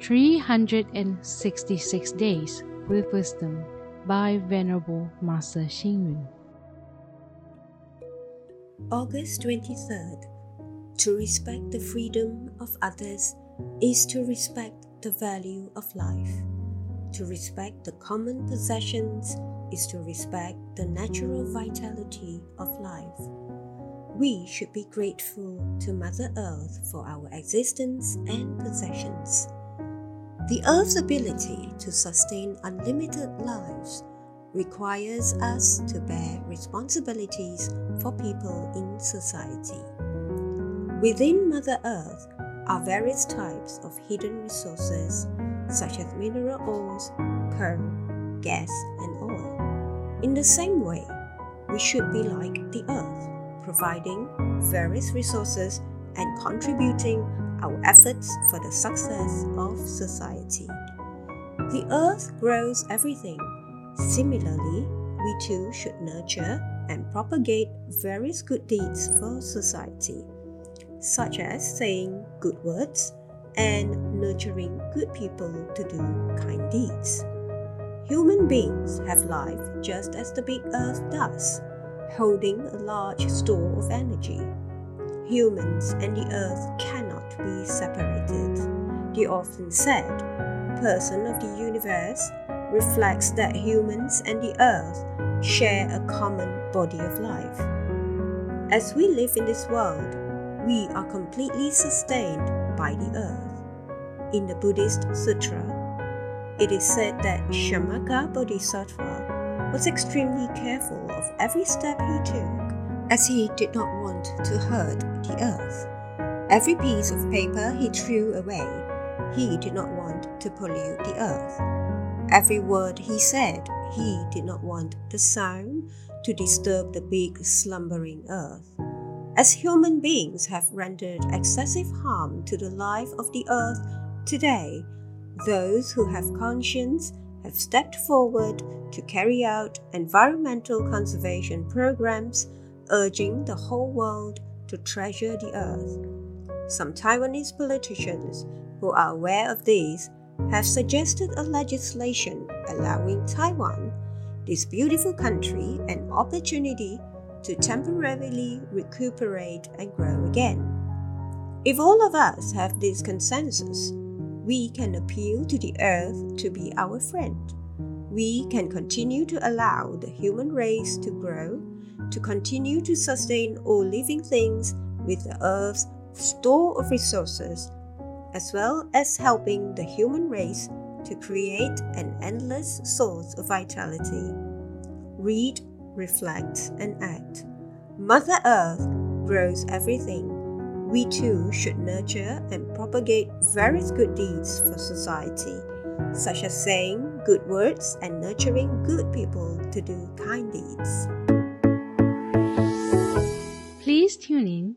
366 Days with Wisdom by Venerable Master Hsing. August 23rd. To respect the freedom of others is to respect the value of life. To respect the common possessions is to respect the natural vitality of life. We should be grateful to Mother Earth for our existence and possessions. The Earth's ability to sustain unlimited lives requires us to bear responsibilities for people in society. Within Mother Earth are various types of hidden resources such as mineral ores, coal, gas, and oil. In the same way, we should be like the Earth, providing various resources and contributing our efforts for the success of society. The Earth grows everything. Similarly, we too should nurture and propagate various good deeds for society, such as saying good words and nurturing good people to do kind deeds. Human beings have life just as the big earth does, holding a large store of energy. Humans and the earth cannot be separated. The often said person of the universe reflects that humans and the earth share a common body of life. As we live in this world, we are completely sustained by the earth. In the Buddhist Sutra, it is said that Shamaka Bodhisattva was extremely careful of every step he took, as he did not want to hurt the earth. Every piece of paper he threw away, he did not want to pollute the earth. Every word he said, he did not want the sound to disturb the big slumbering earth. As human beings have rendered excessive harm to the life of the earth today, those who have conscience have stepped forward to carry out environmental conservation programs urging the whole world to treasure the earth. Some Taiwanese politicians who are aware of this have suggested a legislation allowing Taiwan, this beautiful country, an opportunity to temporarily recuperate and grow again. If all of us have this consensus, we can appeal to the earth to be our friend. We can continue to allow the human race to grow, to continue to sustain all living things with the earth's store of resources, as well as helping the human race to create an endless source of vitality. Read reflect, and act. Mother Earth grows everything. We too should nurture and propagate various good deeds for society, such as saying good words and nurturing good people to do kind deeds. Please tune in,